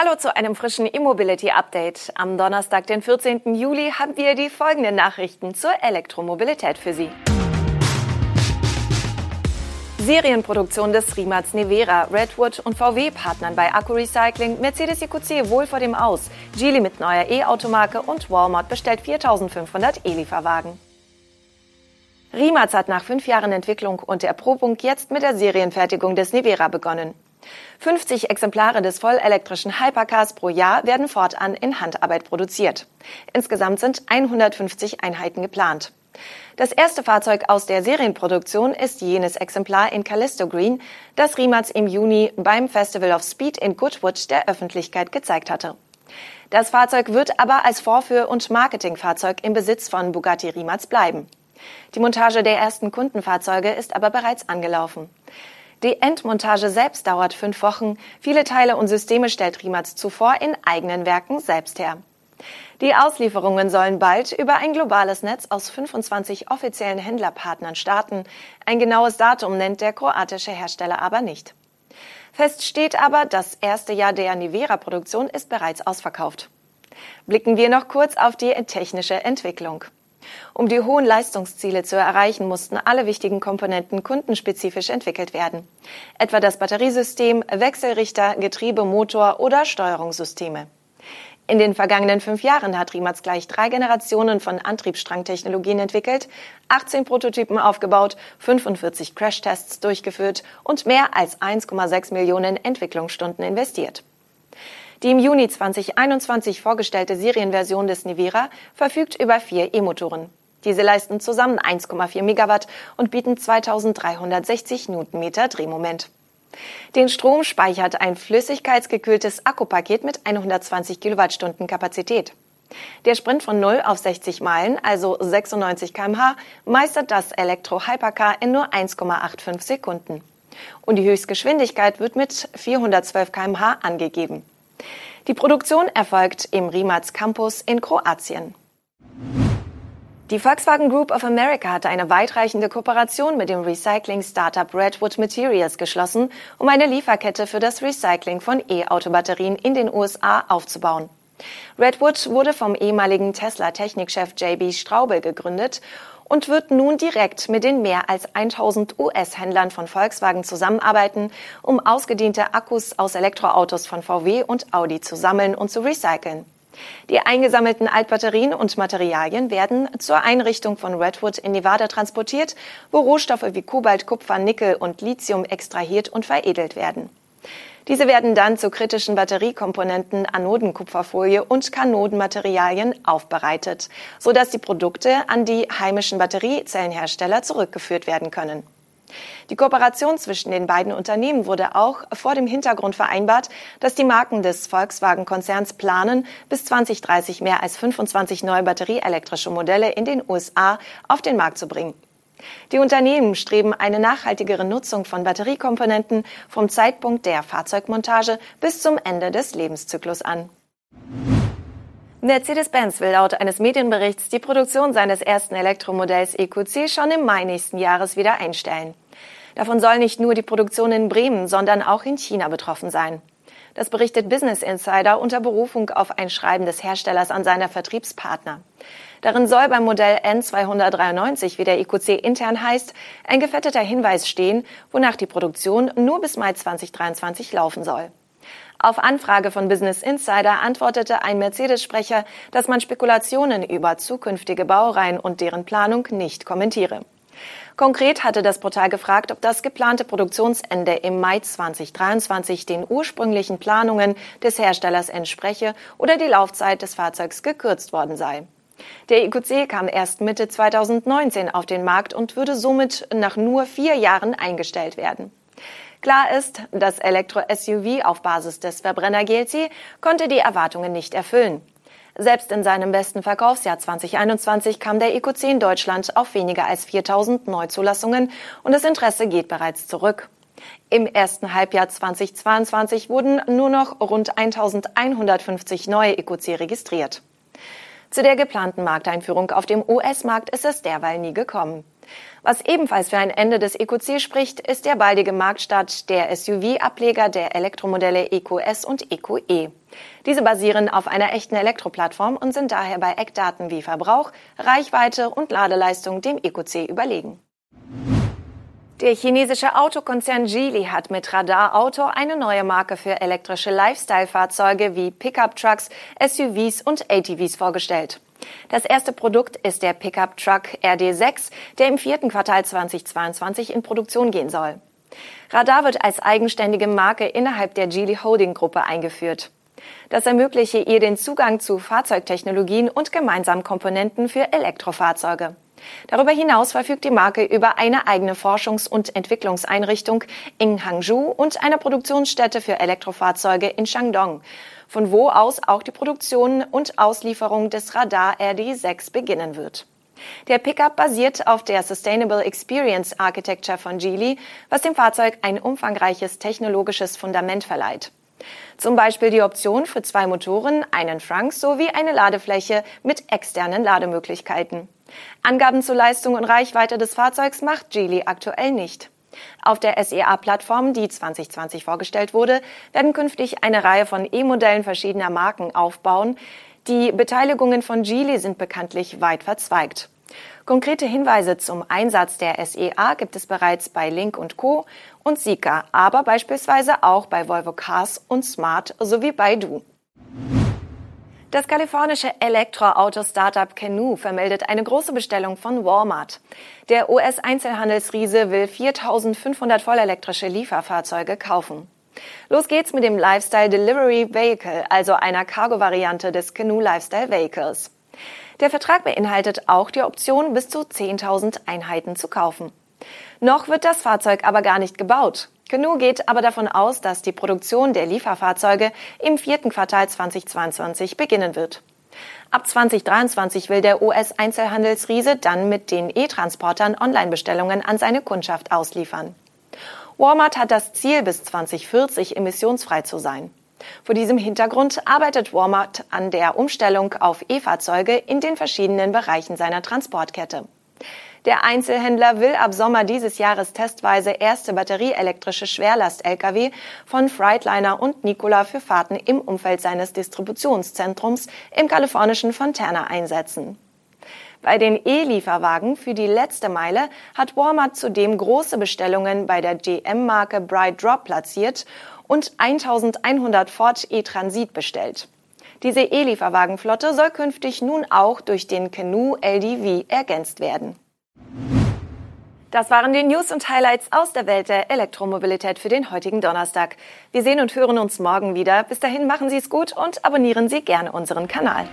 Hallo zu einem frischen E-Mobility-Update. Am Donnerstag, den 14. Juli, haben wir die folgenden Nachrichten zur Elektromobilität für Sie. Serienproduktion des Rimac Nevera, Redwood und VW partnern bei Akku Recycling, Mercedes EQC wohl vor dem Aus, Geely mit neuer E-Automarke und Walmart bestellt 4500 E-Lieferwagen. Rimac hat nach fünf Jahren Entwicklung und Erprobung jetzt mit der Serienfertigung des Nevera begonnen. 50 Exemplare des vollelektrischen Hypercars pro Jahr werden fortan in Handarbeit produziert. Insgesamt sind 150 Einheiten geplant. Das erste Fahrzeug aus der Serienproduktion ist jenes Exemplar in Callisto Green, das Rimac im Juni beim Festival of Speed in Goodwood der Öffentlichkeit gezeigt hatte. Das Fahrzeug wird aber als Vorführ- und Marketingfahrzeug im Besitz von Bugatti Rimac bleiben. Die Montage der ersten Kundenfahrzeuge ist aber bereits angelaufen. Die Endmontage selbst dauert fünf Wochen. Viele Teile und Systeme stellt Rimac zuvor in eigenen Werken selbst her. Die Auslieferungen sollen bald über ein globales Netz aus 25 offiziellen Händlerpartnern starten. Ein genaues Datum nennt der kroatische Hersteller aber nicht. Fest steht aber, das erste Jahr der Nivera-Produktion ist bereits ausverkauft. Blicken wir noch kurz auf die technische Entwicklung. Um die hohen Leistungsziele zu erreichen, mussten alle wichtigen Komponenten kundenspezifisch entwickelt werden. Etwa das Batteriesystem, Wechselrichter, Getriebe, Motor oder Steuerungssysteme. In den vergangenen fünf Jahren hat Rimac gleich drei Generationen von Antriebsstrangtechnologien entwickelt, 18 Prototypen aufgebaut, 45 Crashtests durchgeführt und mehr als 1,6 Millionen Entwicklungsstunden investiert. Die im Juni 2021 vorgestellte Serienversion des Nivera verfügt über vier E-Motoren. Diese leisten zusammen 1,4 Megawatt und bieten 2360 Newtonmeter Drehmoment. Den Strom speichert ein flüssigkeitsgekühltes Akkupaket mit 120 Kilowattstunden Kapazität. Der Sprint von 0 auf 60 Meilen, also 96 kmh, meistert das Elektro-Hypercar in nur 1,85 Sekunden. Und die Höchstgeschwindigkeit wird mit 412 kmh angegeben. Die Produktion erfolgt im Rimac Campus in Kroatien. Die Volkswagen Group of America hatte eine weitreichende Kooperation mit dem Recycling-Startup Redwood Materials geschlossen, um eine Lieferkette für das Recycling von E-Auto-Batterien in den USA aufzubauen. Redwood wurde vom ehemaligen Tesla-Technikchef JB Straube gegründet und wird nun direkt mit den mehr als 1000 US-Händlern von Volkswagen zusammenarbeiten, um ausgediente Akkus aus Elektroautos von VW und Audi zu sammeln und zu recyceln. Die eingesammelten Altbatterien und Materialien werden zur Einrichtung von Redwood in Nevada transportiert, wo Rohstoffe wie Kobalt, Kupfer, Nickel und Lithium extrahiert und veredelt werden. Diese werden dann zu kritischen Batteriekomponenten, Anodenkupferfolie und Kanodenmaterialien aufbereitet, sodass die Produkte an die heimischen Batteriezellenhersteller zurückgeführt werden können. Die Kooperation zwischen den beiden Unternehmen wurde auch vor dem Hintergrund vereinbart, dass die Marken des Volkswagen-Konzerns planen, bis 2030 mehr als 25 neue batterieelektrische Modelle in den USA auf den Markt zu bringen. Die Unternehmen streben eine nachhaltigere Nutzung von Batteriekomponenten vom Zeitpunkt der Fahrzeugmontage bis zum Ende des Lebenszyklus an. Mercedes-Benz will laut eines Medienberichts die Produktion seines ersten Elektromodells EQC schon im Mai nächsten Jahres wieder einstellen. Davon soll nicht nur die Produktion in Bremen, sondern auch in China betroffen sein. Das berichtet Business Insider unter Berufung auf ein Schreiben des Herstellers an seine Vertriebspartner. Darin soll beim Modell N293, wie der EQC intern heißt, ein gefetteter Hinweis stehen, wonach die Produktion nur bis Mai 2023 laufen soll. Auf Anfrage von Business Insider antwortete ein Mercedes-Sprecher, dass man Spekulationen über zukünftige Baureihen und deren Planung nicht kommentiere. Konkret hatte das Portal gefragt, ob das geplante Produktionsende im Mai 2023 den ursprünglichen Planungen des Herstellers entspreche oder die Laufzeit des Fahrzeugs gekürzt worden sei. Der EQC kam erst Mitte 2019 auf den Markt und würde somit nach nur vier Jahren eingestellt werden. Klar ist, das Elektro-SUV auf Basis des Verbrenner GLC konnte die Erwartungen nicht erfüllen. Selbst in seinem besten Verkaufsjahr 2021 kam der EQC in Deutschland auf weniger als 4000 Neuzulassungen und das Interesse geht bereits zurück. Im ersten Halbjahr 2022 wurden nur noch rund 1150 neue EQC registriert. Zu der geplanten Markteinführung auf dem US-Markt ist es derweil nie gekommen. Was ebenfalls für ein Ende des EQC spricht, ist der baldige Marktstart der SUV-Ableger der Elektromodelle EQS und EQE. Diese basieren auf einer echten Elektroplattform und sind daher bei Eckdaten wie Verbrauch, Reichweite und Ladeleistung dem EQC überlegen. Der chinesische Autokonzern Geely hat mit Radar Auto eine neue Marke für elektrische Lifestyle-Fahrzeuge wie Pickup-Trucks, SUVs und ATVs vorgestellt. Das erste Produkt ist der Pickup-Truck RD6, der im vierten Quartal 2022 in Produktion gehen soll. Radar wird als eigenständige Marke innerhalb der Geely Holding Gruppe eingeführt. Das ermögliche ihr den Zugang zu Fahrzeugtechnologien und gemeinsamen Komponenten für Elektrofahrzeuge. Darüber hinaus verfügt die Marke über eine eigene Forschungs- und Entwicklungseinrichtung in Hangzhou und eine Produktionsstätte für Elektrofahrzeuge in Shandong, von wo aus auch die Produktion und Auslieferung des Radar RD6 beginnen wird. Der Pickup basiert auf der Sustainable Experience Architecture von Geely, was dem Fahrzeug ein umfangreiches technologisches Fundament verleiht. Zum Beispiel die Option für zwei Motoren, einen Frank sowie eine Ladefläche mit externen Lademöglichkeiten. Angaben zur Leistung und Reichweite des Fahrzeugs macht Geely aktuell nicht. Auf der SEA-Plattform, die 2020 vorgestellt wurde, werden künftig eine Reihe von E-Modellen verschiedener Marken aufbauen. Die Beteiligungen von Geely sind bekanntlich weit verzweigt. Konkrete Hinweise zum Einsatz der SEA gibt es bereits bei Link Co. und Sika, aber beispielsweise auch bei Volvo Cars und Smart sowie bei Du. Das kalifornische Elektroauto-Startup Canoe vermeldet eine große Bestellung von Walmart. Der US-Einzelhandelsriese will 4500 vollelektrische Lieferfahrzeuge kaufen. Los geht's mit dem Lifestyle Delivery Vehicle, also einer Cargo-Variante des Canoe Lifestyle Vehicles. Der Vertrag beinhaltet auch die Option, bis zu 10.000 Einheiten zu kaufen. Noch wird das Fahrzeug aber gar nicht gebaut. Canoe geht aber davon aus, dass die Produktion der Lieferfahrzeuge im vierten Quartal 2022 beginnen wird. Ab 2023 will der US-Einzelhandelsriese dann mit den E-Transportern Online-Bestellungen an seine Kundschaft ausliefern. Walmart hat das Ziel, bis 2040 emissionsfrei zu sein. Vor diesem Hintergrund arbeitet Walmart an der Umstellung auf E-Fahrzeuge in den verschiedenen Bereichen seiner Transportkette. Der Einzelhändler will ab Sommer dieses Jahres testweise erste batterieelektrische Schwerlast-Lkw von Freightliner und Nikola für Fahrten im Umfeld seines Distributionszentrums im kalifornischen Fontana einsetzen. Bei den E-Lieferwagen für die letzte Meile hat Walmart zudem große Bestellungen bei der GM-Marke Bright Drop platziert und 1100 Ford E-Transit bestellt. Diese E-Lieferwagenflotte soll künftig nun auch durch den Canoe LDV ergänzt werden. Das waren die News und Highlights aus der Welt der Elektromobilität für den heutigen Donnerstag. Wir sehen und hören uns morgen wieder. Bis dahin machen Sie es gut und abonnieren Sie gerne unseren Kanal.